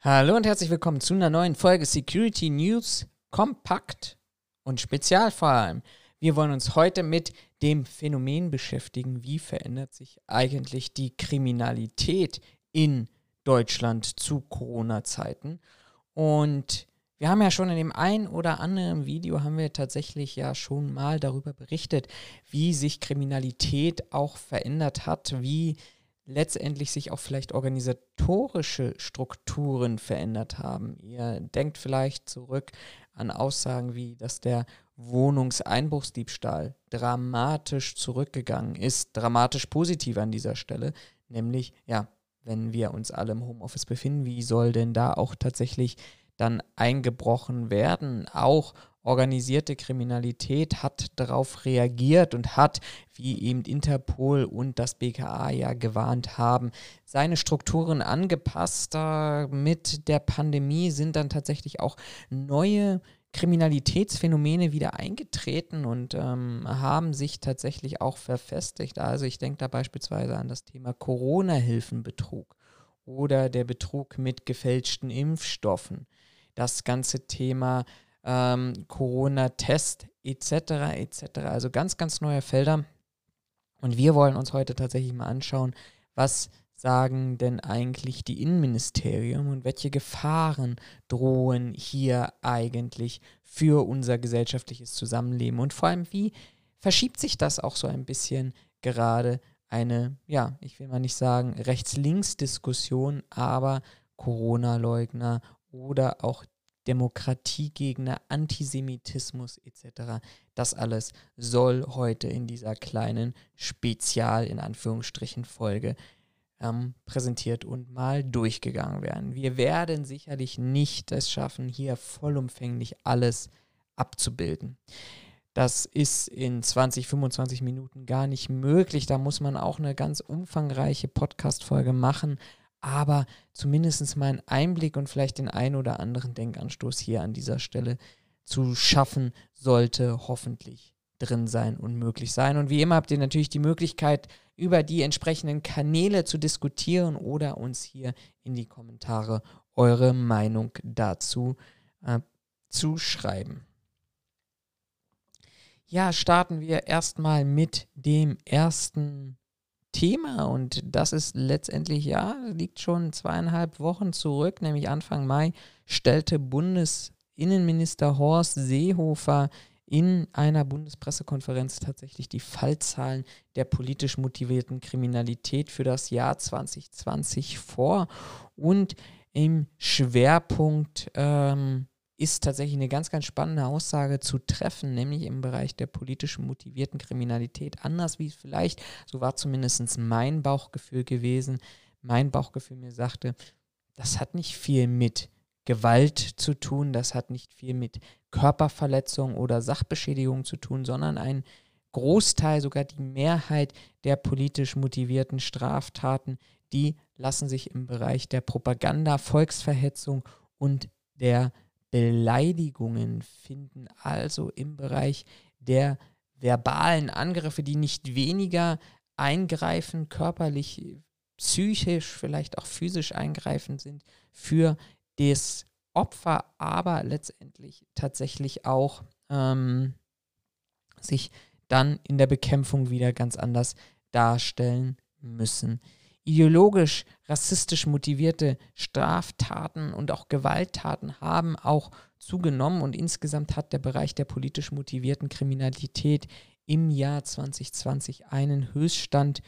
Hallo und herzlich willkommen zu einer neuen Folge Security News kompakt und spezial vor allem. Wir wollen uns heute mit dem Phänomen beschäftigen, wie verändert sich eigentlich die Kriminalität in Deutschland zu Corona-Zeiten. Und wir haben ja schon in dem einen oder anderen Video haben wir tatsächlich ja schon mal darüber berichtet, wie sich Kriminalität auch verändert hat, wie letztendlich sich auch vielleicht organisatorische Strukturen verändert haben. Ihr denkt vielleicht zurück an Aussagen wie, dass der Wohnungseinbruchsdiebstahl dramatisch zurückgegangen ist, dramatisch positiv an dieser Stelle, nämlich ja, wenn wir uns alle im Homeoffice befinden, wie soll denn da auch tatsächlich dann eingebrochen werden. Auch organisierte Kriminalität hat darauf reagiert und hat, wie eben Interpol und das BKA ja gewarnt haben, seine Strukturen angepasst. Mit der Pandemie sind dann tatsächlich auch neue Kriminalitätsphänomene wieder eingetreten und ähm, haben sich tatsächlich auch verfestigt. Also ich denke da beispielsweise an das Thema Corona-Hilfenbetrug oder der Betrug mit gefälschten Impfstoffen das ganze Thema ähm, Corona-Test etc. etc. Also ganz, ganz neue Felder. Und wir wollen uns heute tatsächlich mal anschauen, was sagen denn eigentlich die Innenministerium und welche Gefahren drohen hier eigentlich für unser gesellschaftliches Zusammenleben und vor allem, wie verschiebt sich das auch so ein bisschen gerade eine, ja, ich will mal nicht sagen Rechts-Links-Diskussion, aber Corona-Leugner oder auch Demokratiegegner, Antisemitismus etc. Das alles soll heute in dieser kleinen Spezial in Anführungsstrichen Folge ähm, präsentiert und mal durchgegangen werden. Wir werden sicherlich nicht es schaffen, hier vollumfänglich alles abzubilden. Das ist in 20, 25 Minuten gar nicht möglich. Da muss man auch eine ganz umfangreiche Podcast-Folge machen aber zumindest mal einen Einblick und vielleicht den einen oder anderen Denkanstoß hier an dieser Stelle zu schaffen, sollte hoffentlich drin sein und möglich sein. Und wie immer habt ihr natürlich die Möglichkeit, über die entsprechenden Kanäle zu diskutieren oder uns hier in die Kommentare eure Meinung dazu äh, zu schreiben. Ja, starten wir erstmal mit dem ersten Thema. Und das ist letztendlich, ja, liegt schon zweieinhalb Wochen zurück, nämlich Anfang Mai stellte Bundesinnenminister Horst Seehofer in einer Bundespressekonferenz tatsächlich die Fallzahlen der politisch motivierten Kriminalität für das Jahr 2020 vor. Und im Schwerpunkt ähm, ist tatsächlich eine ganz, ganz spannende Aussage zu treffen, nämlich im Bereich der politisch motivierten Kriminalität. Anders wie vielleicht, so war zumindest mein Bauchgefühl gewesen, mein Bauchgefühl mir sagte, das hat nicht viel mit Gewalt zu tun, das hat nicht viel mit Körperverletzung oder Sachbeschädigung zu tun, sondern ein Großteil, sogar die Mehrheit der politisch motivierten Straftaten, die lassen sich im Bereich der Propaganda, Volksverhetzung und der Beleidigungen finden also im Bereich der verbalen Angriffe, die nicht weniger eingreifen, körperlich, psychisch, vielleicht auch physisch eingreifend sind für das Opfer, aber letztendlich tatsächlich auch ähm, sich dann in der Bekämpfung wieder ganz anders darstellen müssen ideologisch rassistisch motivierte Straftaten und auch Gewalttaten haben auch zugenommen und insgesamt hat der Bereich der politisch motivierten Kriminalität im Jahr 2020 einen Höchststand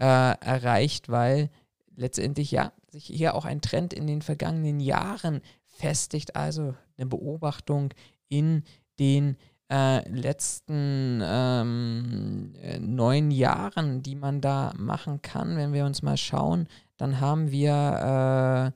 äh, erreicht, weil letztendlich ja sich hier auch ein Trend in den vergangenen Jahren festigt, also eine Beobachtung in den äh, letzten ähm, äh, neun Jahren, die man da machen kann, wenn wir uns mal schauen, dann haben wir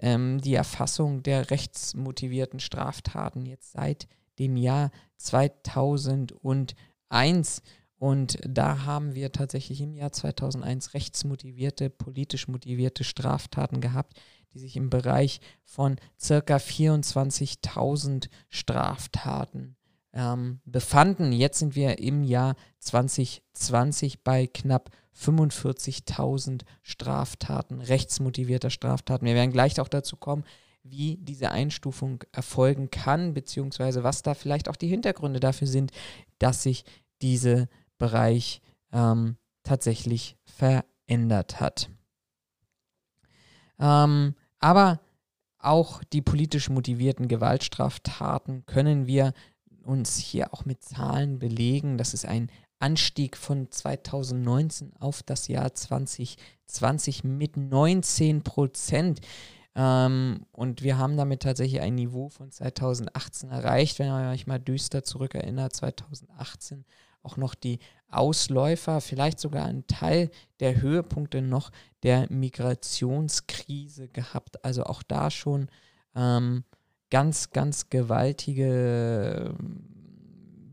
äh, ähm, die Erfassung der rechtsmotivierten Straftaten jetzt seit dem Jahr 2001. Und da haben wir tatsächlich im Jahr 2001 rechtsmotivierte, politisch motivierte Straftaten gehabt, die sich im Bereich von circa 24.000 Straftaten ähm, befanden. Jetzt sind wir im Jahr 2020 bei knapp 45.000 Straftaten, rechtsmotivierter Straftaten. Wir werden gleich auch dazu kommen, wie diese Einstufung erfolgen kann, beziehungsweise was da vielleicht auch die Hintergründe dafür sind, dass sich dieser Bereich ähm, tatsächlich verändert hat. Ähm, aber auch die politisch motivierten Gewaltstraftaten können wir uns hier auch mit Zahlen belegen. Das ist ein Anstieg von 2019 auf das Jahr 2020 mit 19 Prozent. Ähm, und wir haben damit tatsächlich ein Niveau von 2018 erreicht. Wenn man sich mal düster zurückerinnert, 2018 auch noch die Ausläufer, vielleicht sogar ein Teil der Höhepunkte noch der Migrationskrise gehabt. Also auch da schon ähm, ganz, ganz gewaltige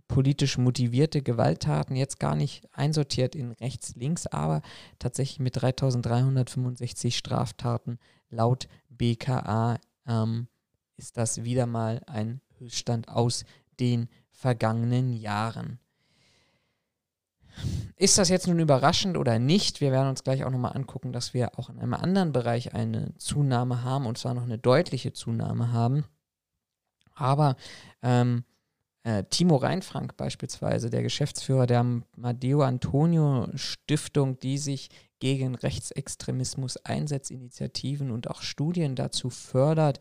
politisch motivierte Gewalttaten jetzt gar nicht einsortiert in rechts, links, aber tatsächlich mit 3365 Straftaten laut BKA ähm, ist das wieder mal ein Höchststand aus den vergangenen Jahren. Ist das jetzt nun überraschend oder nicht? Wir werden uns gleich auch nochmal angucken, dass wir auch in einem anderen Bereich eine Zunahme haben und zwar noch eine deutliche Zunahme haben. Aber ähm, äh, Timo Reinfrank beispielsweise, der Geschäftsführer der Madeo Antonio Stiftung, die sich gegen Rechtsextremismus einsetzt, Initiativen und auch Studien dazu fördert,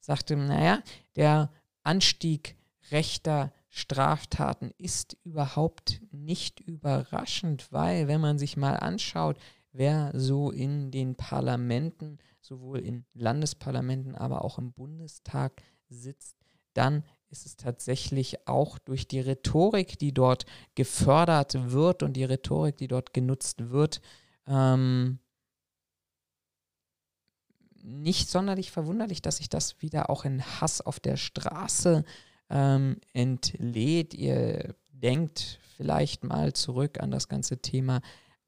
sagte, naja, der Anstieg rechter Straftaten ist überhaupt nicht überraschend, weil wenn man sich mal anschaut, wer so in den Parlamenten, sowohl in Landesparlamenten, aber auch im Bundestag sitzt, dann ist es tatsächlich auch durch die Rhetorik, die dort gefördert wird und die Rhetorik, die dort genutzt wird, ähm, nicht sonderlich verwunderlich, dass sich das wieder auch in Hass auf der Straße ähm, entlädt. Ihr denkt vielleicht mal zurück an das ganze Thema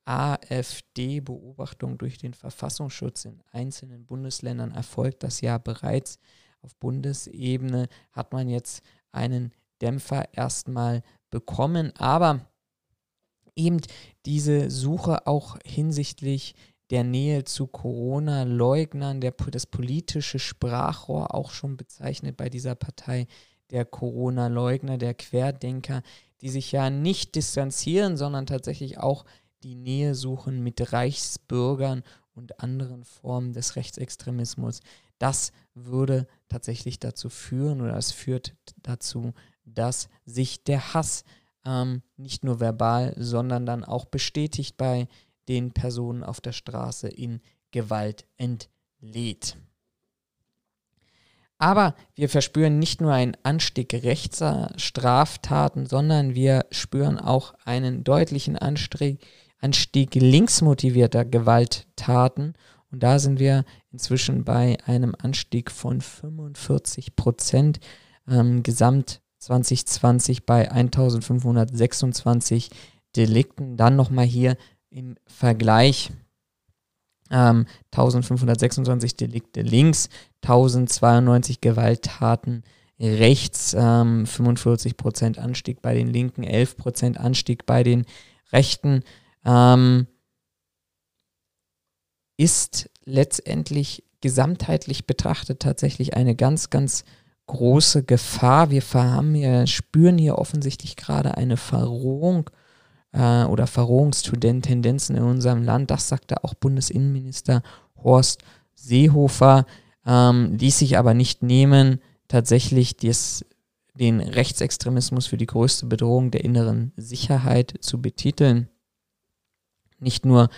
AfD-Beobachtung durch den Verfassungsschutz in einzelnen Bundesländern erfolgt das ja bereits auf Bundesebene hat man jetzt einen Dämpfer erstmal bekommen, aber eben diese Suche auch hinsichtlich der Nähe zu Corona-Leugnern, das politische Sprachrohr auch schon bezeichnet bei dieser Partei, der Corona-Leugner, der Querdenker, die sich ja nicht distanzieren, sondern tatsächlich auch die Nähe suchen mit Reichsbürgern und anderen Formen des Rechtsextremismus. Das würde tatsächlich dazu führen oder es führt dazu, dass sich der Hass ähm, nicht nur verbal, sondern dann auch bestätigt bei den Personen auf der Straße in Gewalt entlädt. Aber wir verspüren nicht nur einen Anstieg rechter Straftaten, sondern wir spüren auch einen deutlichen Anstieg, Anstieg linksmotivierter Gewalttaten und da sind wir inzwischen bei einem Anstieg von 45 Prozent. Ähm, Gesamt 2020 bei 1526 Delikten. Dann nochmal hier im Vergleich. Ähm, 1526 Delikte links, 1092 Gewalttaten rechts, ähm, 45% Anstieg bei den Linken, 11% Anstieg bei den Rechten. Ähm, ist letztendlich gesamtheitlich betrachtet tatsächlich eine ganz, ganz große Gefahr. Wir haben hier, spüren hier offensichtlich gerade eine Verrohung äh, oder Verrohungstendenzen in unserem Land. Das sagte auch Bundesinnenminister Horst Seehofer, ähm, ließ sich aber nicht nehmen, tatsächlich des, den Rechtsextremismus für die größte Bedrohung der inneren Sicherheit zu betiteln. Nicht nur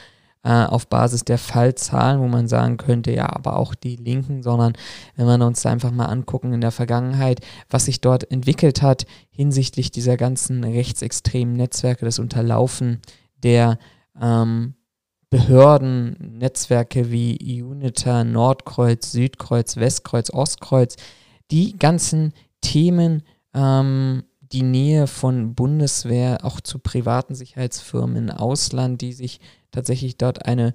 äh, auf Basis der Fallzahlen, wo man sagen könnte, ja, aber auch die Linken, sondern wenn wir uns einfach mal angucken in der Vergangenheit, was sich dort entwickelt hat hinsichtlich dieser ganzen rechtsextremen Netzwerke, das Unterlaufen der ähm, Behörden, Netzwerke wie UNITA, Nordkreuz, Südkreuz, Westkreuz, Ostkreuz, die ganzen Themen, ähm, die Nähe von Bundeswehr auch zu privaten Sicherheitsfirmen im Ausland, die sich tatsächlich dort eine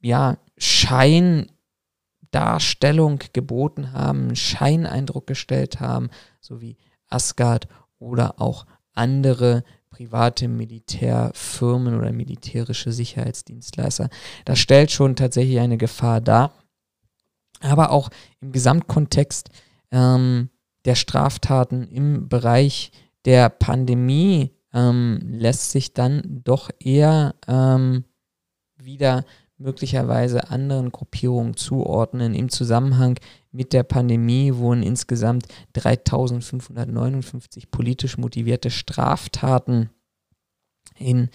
ja, Scheindarstellung geboten haben, Scheineindruck gestellt haben, so wie Asgard oder auch andere private Militärfirmen oder militärische Sicherheitsdienstleister. Das stellt schon tatsächlich eine Gefahr dar. aber auch im Gesamtkontext ähm, der Straftaten im Bereich der Pandemie ähm, lässt sich dann doch eher ähm, wieder möglicherweise anderen Gruppierungen zuordnen. Im Zusammenhang mit der Pandemie wurden insgesamt 3559 politisch motivierte Straftaten in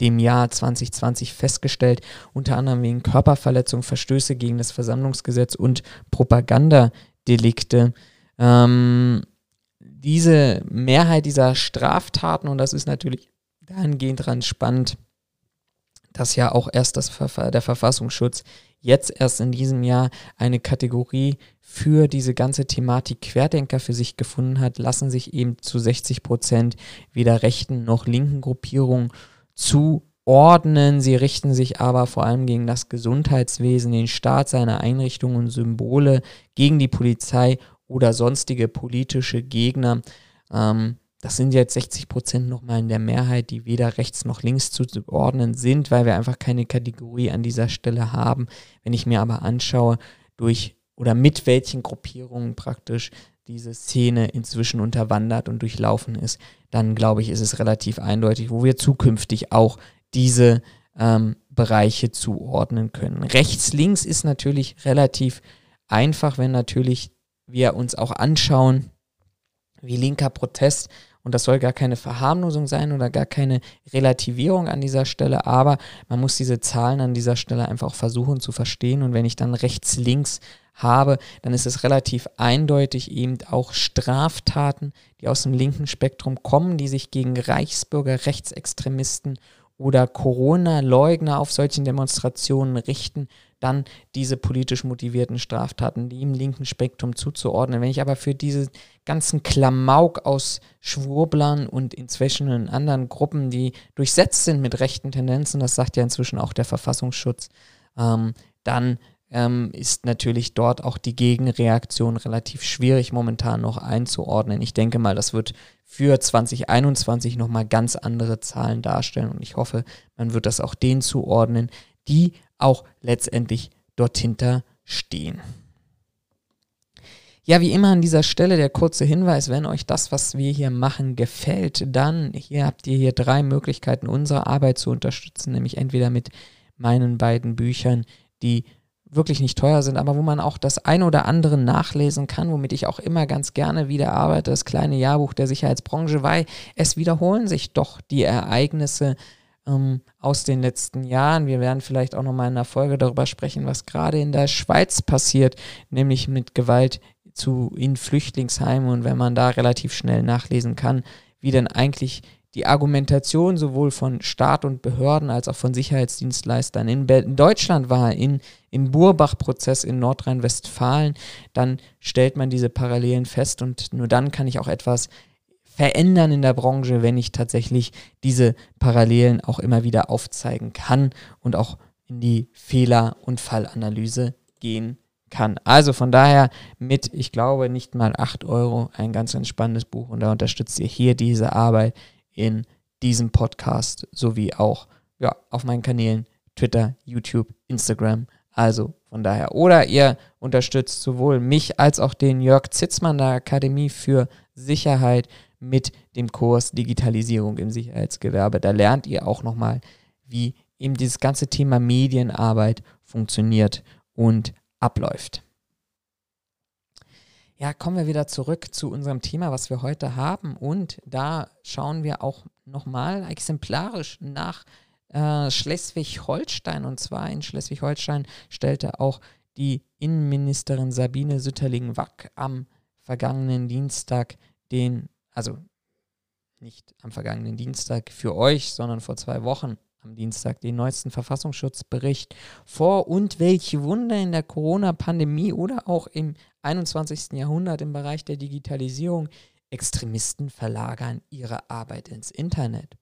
dem Jahr 2020 festgestellt, unter anderem wegen Körperverletzung, Verstöße gegen das Versammlungsgesetz und Propagandadelikte. Ähm, diese Mehrheit dieser Straftaten, und das ist natürlich dahingehend dran spannend, dass ja auch erst das Verfa der Verfassungsschutz jetzt erst in diesem Jahr eine Kategorie für diese ganze Thematik Querdenker für sich gefunden hat, lassen sich eben zu 60 Prozent weder rechten noch linken Gruppierungen zuordnen. Sie richten sich aber vor allem gegen das Gesundheitswesen, den Staat, seine Einrichtungen und Symbole, gegen die Polizei oder sonstige politische Gegner. Ähm, das sind jetzt 60 Prozent nochmal in der Mehrheit, die weder rechts noch links zuzuordnen sind, weil wir einfach keine Kategorie an dieser Stelle haben. Wenn ich mir aber anschaue, durch oder mit welchen Gruppierungen praktisch diese Szene inzwischen unterwandert und durchlaufen ist, dann glaube ich, ist es relativ eindeutig, wo wir zukünftig auch diese ähm, Bereiche zuordnen können. Rechts, links ist natürlich relativ einfach, wenn natürlich wir uns auch anschauen, wie linker Protest, und das soll gar keine Verharmlosung sein oder gar keine Relativierung an dieser Stelle, aber man muss diese Zahlen an dieser Stelle einfach versuchen zu verstehen. Und wenn ich dann rechts, links habe, dann ist es relativ eindeutig eben auch Straftaten, die aus dem linken Spektrum kommen, die sich gegen Reichsbürger, Rechtsextremisten oder Corona-Leugner auf solchen Demonstrationen richten, dann diese politisch motivierten Straftaten, die im linken Spektrum zuzuordnen. Wenn ich aber für diese ganzen Klamauk aus Schwurblern und inzwischen anderen Gruppen, die durchsetzt sind mit rechten Tendenzen, das sagt ja inzwischen auch der Verfassungsschutz, ähm, dann ähm, ist natürlich dort auch die Gegenreaktion relativ schwierig momentan noch einzuordnen. Ich denke mal, das wird für 2021 nochmal ganz andere Zahlen darstellen und ich hoffe, man wird das auch denen zuordnen, die auch letztendlich dort hinter stehen. Ja, wie immer an dieser Stelle der kurze Hinweis, wenn euch das, was wir hier machen, gefällt, dann hier habt ihr hier drei Möglichkeiten, unsere Arbeit zu unterstützen, nämlich entweder mit meinen beiden Büchern, die wirklich nicht teuer sind, aber wo man auch das ein oder andere nachlesen kann, womit ich auch immer ganz gerne wieder arbeite, das kleine Jahrbuch der Sicherheitsbranche, weil es wiederholen sich doch die Ereignisse ähm, aus den letzten Jahren. Wir werden vielleicht auch nochmal in einer Folge darüber sprechen, was gerade in der Schweiz passiert, nämlich mit Gewalt zu in Flüchtlingsheimen und wenn man da relativ schnell nachlesen kann, wie denn eigentlich die Argumentation sowohl von Staat und Behörden als auch von Sicherheitsdienstleistern in, in Deutschland war, in, im Burbach-Prozess in Nordrhein-Westfalen, dann stellt man diese Parallelen fest und nur dann kann ich auch etwas verändern in der Branche, wenn ich tatsächlich diese Parallelen auch immer wieder aufzeigen kann und auch in die Fehler- und Fallanalyse gehen kann. Also von daher mit, ich glaube, nicht mal 8 Euro ein ganz entspanntes Buch und da unterstützt ihr hier diese Arbeit in diesem Podcast sowie auch ja, auf meinen Kanälen Twitter, YouTube, Instagram. Also von daher. Oder ihr unterstützt sowohl mich als auch den Jörg Zitzmann der Akademie für Sicherheit mit dem Kurs Digitalisierung im Sicherheitsgewerbe. Da lernt ihr auch nochmal, wie eben dieses ganze Thema Medienarbeit funktioniert und abläuft. Ja, kommen wir wieder zurück zu unserem Thema, was wir heute haben. Und da schauen wir auch nochmal exemplarisch nach äh, Schleswig-Holstein. Und zwar in Schleswig-Holstein stellte auch die Innenministerin Sabine Sütterling-Wack am vergangenen Dienstag den also nicht am vergangenen Dienstag für euch, sondern vor zwei Wochen am Dienstag den neuesten Verfassungsschutzbericht vor und welche Wunder in der Corona-Pandemie oder auch im 21. Jahrhundert im Bereich der Digitalisierung Extremisten verlagern ihre Arbeit ins Internet.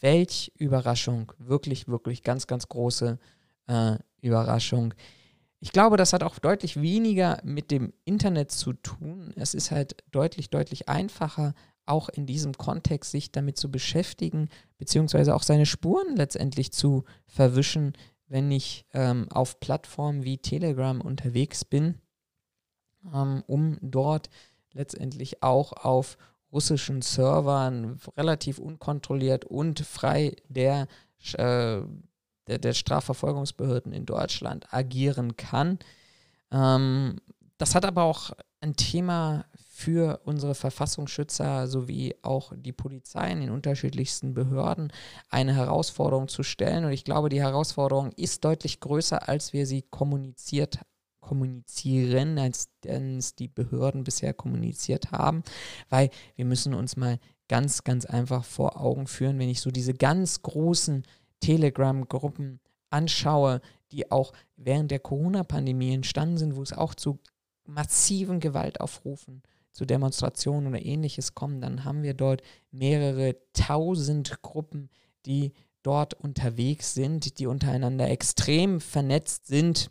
Welch Überraschung, wirklich, wirklich ganz, ganz große äh, Überraschung. Ich glaube, das hat auch deutlich weniger mit dem Internet zu tun. Es ist halt deutlich, deutlich einfacher, auch in diesem Kontext sich damit zu beschäftigen, beziehungsweise auch seine Spuren letztendlich zu verwischen, wenn ich ähm, auf Plattformen wie Telegram unterwegs bin, ähm, um dort letztendlich auch auf russischen Servern relativ unkontrolliert und frei der, äh, der, der, Strafverfolgungsbehörden in Deutschland agieren kann. Ähm, das hat aber auch ein Thema für unsere Verfassungsschützer sowie auch die Polizei in den unterschiedlichsten Behörden eine Herausforderung zu stellen. Und ich glaube, die Herausforderung ist deutlich größer, als wir sie kommuniziert kommunizieren, als es die Behörden bisher kommuniziert haben, weil wir müssen uns mal ganz, ganz einfach vor Augen führen, wenn ich so diese ganz großen Telegram-Gruppen anschaue, die auch während der Corona-Pandemie entstanden sind, wo es auch zu massiven Gewaltaufrufen zu Demonstrationen oder ähnliches kommen, dann haben wir dort mehrere tausend Gruppen, die dort unterwegs sind, die untereinander extrem vernetzt sind,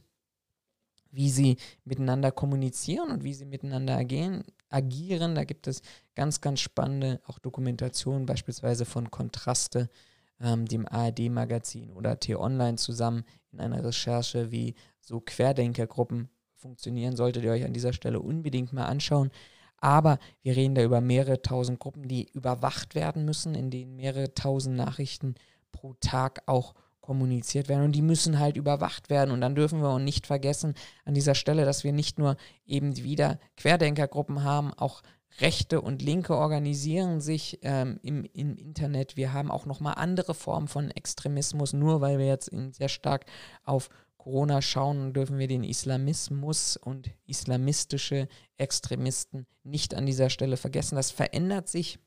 wie sie miteinander kommunizieren und wie sie miteinander agieren. agieren. Da gibt es ganz, ganz spannende auch Dokumentationen, beispielsweise von Kontraste, ähm, dem ARD-Magazin oder T-Online zusammen in einer Recherche, wie so Querdenkergruppen funktionieren. Solltet ihr euch an dieser Stelle unbedingt mal anschauen. Aber wir reden da über mehrere tausend Gruppen, die überwacht werden müssen, in denen mehrere tausend Nachrichten pro Tag auch kommuniziert werden und die müssen halt überwacht werden. Und dann dürfen wir auch nicht vergessen an dieser Stelle, dass wir nicht nur eben wieder Querdenkergruppen haben, auch Rechte und Linke organisieren sich ähm, im, im Internet. Wir haben auch nochmal andere Formen von Extremismus, nur weil wir jetzt sehr stark auf Corona schauen, dürfen wir den Islamismus und islamistische Extremisten nicht an dieser Stelle vergessen. Das verändert sich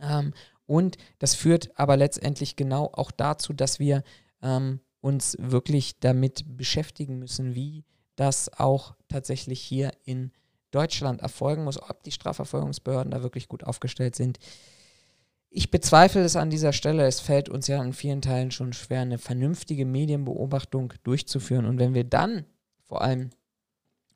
ähm, und das führt aber letztendlich genau auch dazu, dass wir ähm, uns wirklich damit beschäftigen müssen, wie das auch tatsächlich hier in Deutschland erfolgen muss, ob die Strafverfolgungsbehörden da wirklich gut aufgestellt sind. Ich bezweifle es an dieser Stelle. Es fällt uns ja in vielen Teilen schon schwer, eine vernünftige Medienbeobachtung durchzuführen. Und wenn wir dann vor allem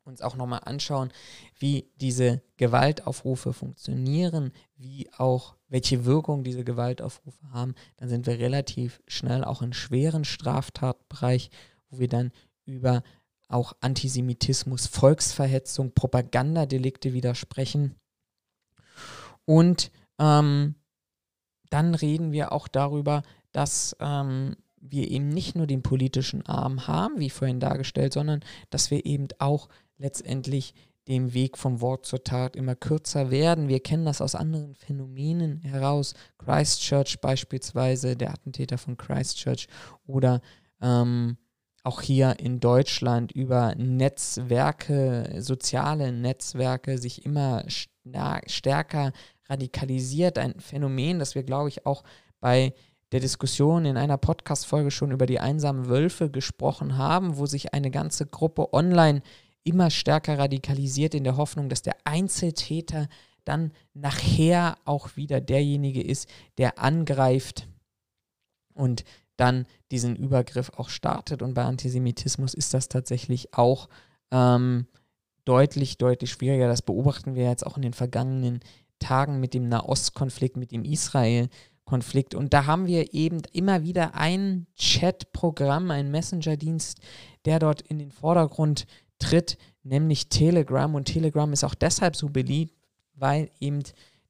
uns auch nochmal anschauen, wie diese Gewaltaufrufe funktionieren, wie auch welche Wirkung diese Gewaltaufrufe haben, dann sind wir relativ schnell auch in schweren Straftatbereich, wo wir dann über auch Antisemitismus, Volksverhetzung, Propagandadelikte widersprechen. Und ähm, dann reden wir auch darüber, dass ähm, wir eben nicht nur den politischen Arm haben, wie vorhin dargestellt, sondern dass wir eben auch letztendlich dem Weg vom Wort zur Tat immer kürzer werden. Wir kennen das aus anderen Phänomenen heraus. Christchurch beispielsweise, der Attentäter von Christchurch oder ähm, auch hier in Deutschland über Netzwerke, soziale Netzwerke sich immer stärker radikalisiert. Ein Phänomen, das wir, glaube ich, auch bei der Diskussion in einer Podcast-Folge schon über die einsamen Wölfe gesprochen haben, wo sich eine ganze Gruppe online immer stärker radikalisiert in der Hoffnung, dass der Einzeltäter dann nachher auch wieder derjenige ist, der angreift und dann diesen Übergriff auch startet. Und bei Antisemitismus ist das tatsächlich auch ähm, deutlich, deutlich schwieriger. Das beobachten wir jetzt auch in den vergangenen Tagen mit dem Nahostkonflikt, mit dem Israel-Konflikt. Und da haben wir eben immer wieder ein Chat-Programm, ein Messenger-Dienst, der dort in den Vordergrund tritt, nämlich Telegram. Und Telegram ist auch deshalb so beliebt, weil eben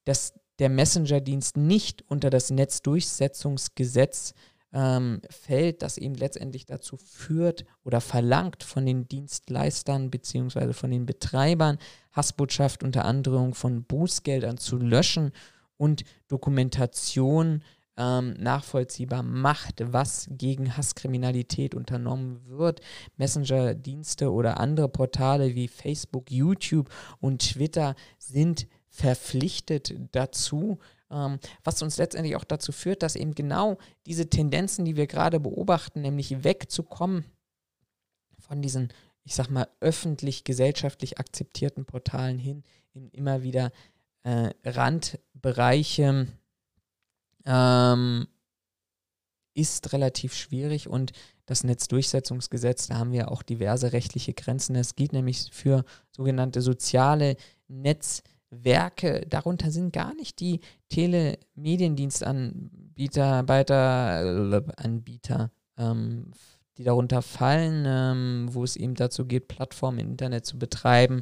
das, der Messenger-Dienst nicht unter das Netzdurchsetzungsgesetz ähm, fällt, das eben letztendlich dazu führt oder verlangt von den Dienstleistern bzw. von den Betreibern, Hassbotschaft unter Androhung von Bußgeldern zu löschen und Dokumentation ähm, nachvollziehbar macht, was gegen Hasskriminalität unternommen wird. Messenger-Dienste oder andere Portale wie Facebook, YouTube und Twitter sind verpflichtet dazu, ähm, was uns letztendlich auch dazu führt, dass eben genau diese Tendenzen, die wir gerade beobachten, nämlich wegzukommen von diesen, ich sag mal, öffentlich, gesellschaftlich akzeptierten Portalen hin in immer wieder äh, Randbereiche, ähm, ist relativ schwierig und das Netzdurchsetzungsgesetz, da haben wir auch diverse rechtliche Grenzen. Es gilt nämlich für sogenannte soziale Netzwerke. Werke, darunter sind gar nicht die Telemediendienstanbieter, Anbieter, ähm, die darunter fallen, ähm, wo es eben dazu geht, Plattformen im Internet zu betreiben,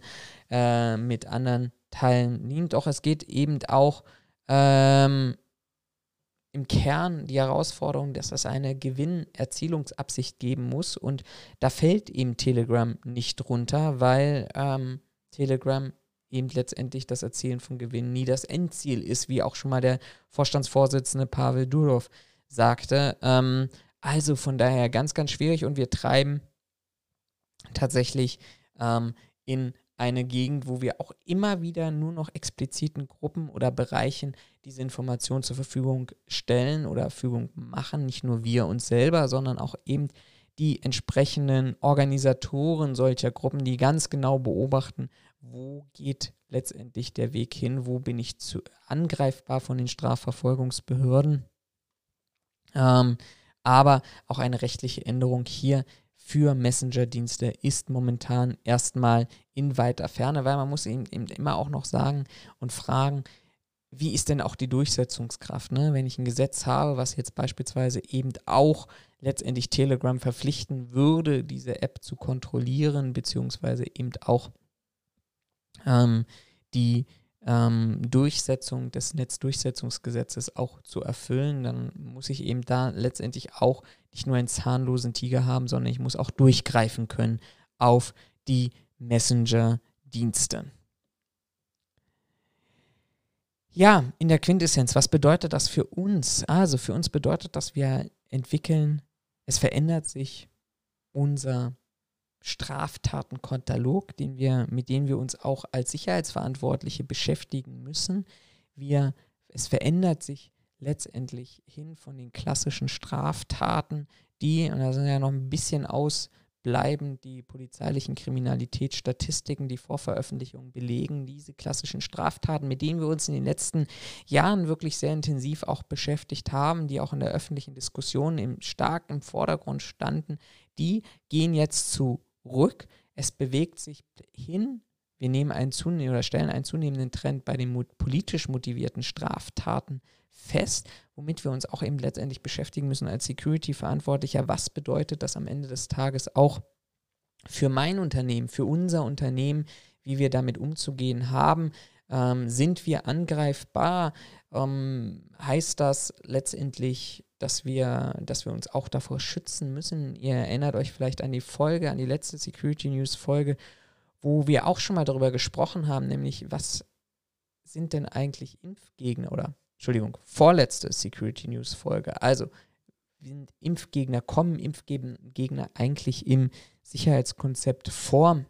äh, mit anderen Teilen. Doch es geht eben auch ähm, im Kern die Herausforderung, dass es eine Gewinnerzielungsabsicht geben muss. Und da fällt eben Telegram nicht runter, weil ähm, Telegram eben letztendlich das Erzielen von Gewinnen nie das Endziel ist, wie auch schon mal der Vorstandsvorsitzende Pavel Durov sagte. Ähm, also von daher ganz, ganz schwierig und wir treiben tatsächlich ähm, in eine Gegend, wo wir auch immer wieder nur noch expliziten Gruppen oder Bereichen diese Informationen zur Verfügung stellen oder Verfügung machen. Nicht nur wir uns selber, sondern auch eben die entsprechenden Organisatoren solcher Gruppen, die ganz genau beobachten, wo geht letztendlich der Weg hin, wo bin ich zu angreifbar von den Strafverfolgungsbehörden. Ähm, aber auch eine rechtliche Änderung hier für Messenger-Dienste ist momentan erstmal in weiter Ferne, weil man muss eben, eben, immer auch noch sagen und fragen, wie ist denn auch die Durchsetzungskraft? Ne? Wenn ich ein Gesetz habe, was jetzt beispielsweise eben auch letztendlich Telegram verpflichten würde, diese App zu kontrollieren, beziehungsweise eben auch ähm, die ähm, Durchsetzung des Netzdurchsetzungsgesetzes auch zu erfüllen, dann muss ich eben da letztendlich auch nicht nur einen zahnlosen Tiger haben, sondern ich muss auch durchgreifen können auf die Messenger-Dienste. Ja, in der Quintessenz, was bedeutet das für uns? Also für uns bedeutet das, wir entwickeln, es verändert sich unser Straftatenkatalog, den wir, mit dem wir uns auch als Sicherheitsverantwortliche beschäftigen müssen. Wir, es verändert sich letztendlich hin von den klassischen Straftaten, die, und da sind ja noch ein bisschen ausbleibend, die polizeilichen Kriminalitätsstatistiken, die Vorveröffentlichungen belegen, diese klassischen Straftaten, mit denen wir uns in den letzten Jahren wirklich sehr intensiv auch beschäftigt haben, die auch in der öffentlichen Diskussion im, stark im Vordergrund standen, die gehen jetzt zu rück. Es bewegt sich hin. Wir nehmen einen zunehmenden oder stellen einen zunehmenden Trend bei den politisch motivierten Straftaten fest, womit wir uns auch eben letztendlich beschäftigen müssen als Security-Verantwortlicher. Was bedeutet das am Ende des Tages auch für mein Unternehmen, für unser Unternehmen, wie wir damit umzugehen haben? Ähm, sind wir angreifbar? Ähm, heißt das letztendlich dass wir, dass wir uns auch davor schützen müssen. Ihr erinnert euch vielleicht an die Folge, an die letzte Security News Folge, wo wir auch schon mal darüber gesprochen haben, nämlich was sind denn eigentlich Impfgegner oder Entschuldigung, vorletzte Security News Folge. Also sind Impfgegner, kommen Impfgegner eigentlich im Sicherheitskonzept vor,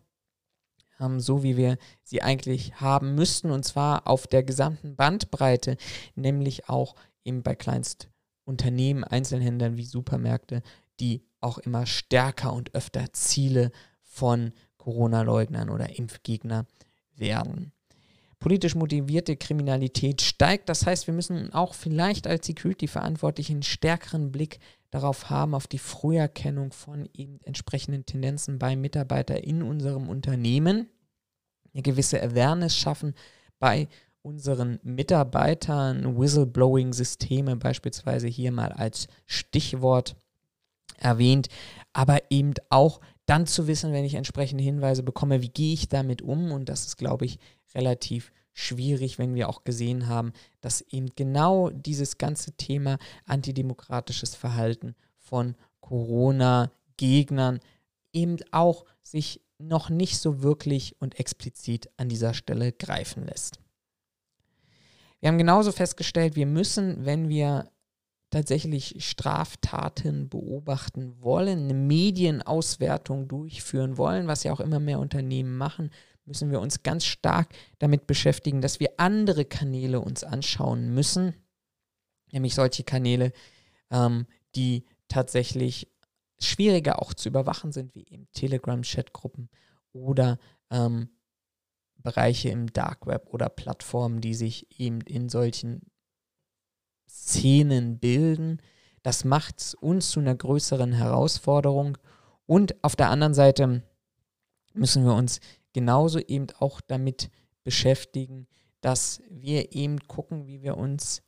ähm, so wie wir sie eigentlich haben müssten, und zwar auf der gesamten Bandbreite, nämlich auch eben bei Kleinst- Unternehmen, Einzelhändlern wie Supermärkte, die auch immer stärker und öfter Ziele von Corona-Leugnern oder Impfgegner werden. Politisch motivierte Kriminalität steigt. Das heißt, wir müssen auch vielleicht als Security-Verantwortliche einen stärkeren Blick darauf haben, auf die Früherkennung von eben entsprechenden Tendenzen bei Mitarbeitern in unserem Unternehmen, eine gewisse Awareness schaffen bei unseren Mitarbeitern Whistleblowing-Systeme beispielsweise hier mal als Stichwort erwähnt, aber eben auch dann zu wissen, wenn ich entsprechende Hinweise bekomme, wie gehe ich damit um und das ist, glaube ich, relativ schwierig, wenn wir auch gesehen haben, dass eben genau dieses ganze Thema antidemokratisches Verhalten von Corona-Gegnern eben auch sich noch nicht so wirklich und explizit an dieser Stelle greifen lässt. Wir haben genauso festgestellt, wir müssen, wenn wir tatsächlich Straftaten beobachten wollen, eine Medienauswertung durchführen wollen, was ja auch immer mehr Unternehmen machen, müssen wir uns ganz stark damit beschäftigen, dass wir andere Kanäle uns anschauen müssen, nämlich solche Kanäle, ähm, die tatsächlich schwieriger auch zu überwachen sind, wie eben Telegram-Chatgruppen oder ähm, Bereiche im Dark Web oder Plattformen, die sich eben in solchen Szenen bilden. Das macht uns zu einer größeren Herausforderung. Und auf der anderen Seite müssen wir uns genauso eben auch damit beschäftigen, dass wir eben gucken, wie wir uns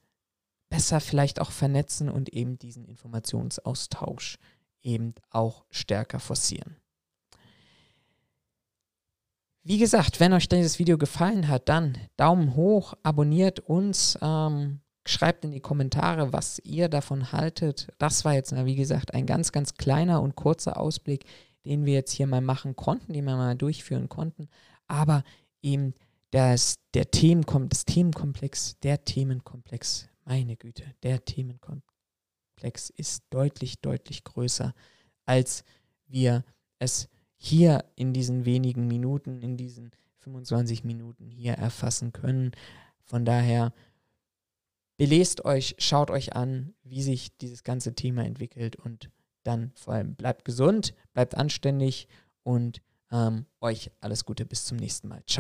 besser vielleicht auch vernetzen und eben diesen Informationsaustausch eben auch stärker forcieren. Wie gesagt, wenn euch dieses Video gefallen hat, dann Daumen hoch, abonniert uns, ähm, schreibt in die Kommentare, was ihr davon haltet. Das war jetzt, wie gesagt, ein ganz, ganz kleiner und kurzer Ausblick, den wir jetzt hier mal machen konnten, den wir mal durchführen konnten. Aber eben das, der Themenkom das Themenkomplex, der Themenkomplex, meine Güte, der Themenkomplex ist deutlich, deutlich größer, als wir es hier in diesen wenigen Minuten, in diesen 25 Minuten hier erfassen können. Von daher belest euch, schaut euch an, wie sich dieses ganze Thema entwickelt und dann vor allem bleibt gesund, bleibt anständig und ähm, euch alles Gute bis zum nächsten Mal. Ciao.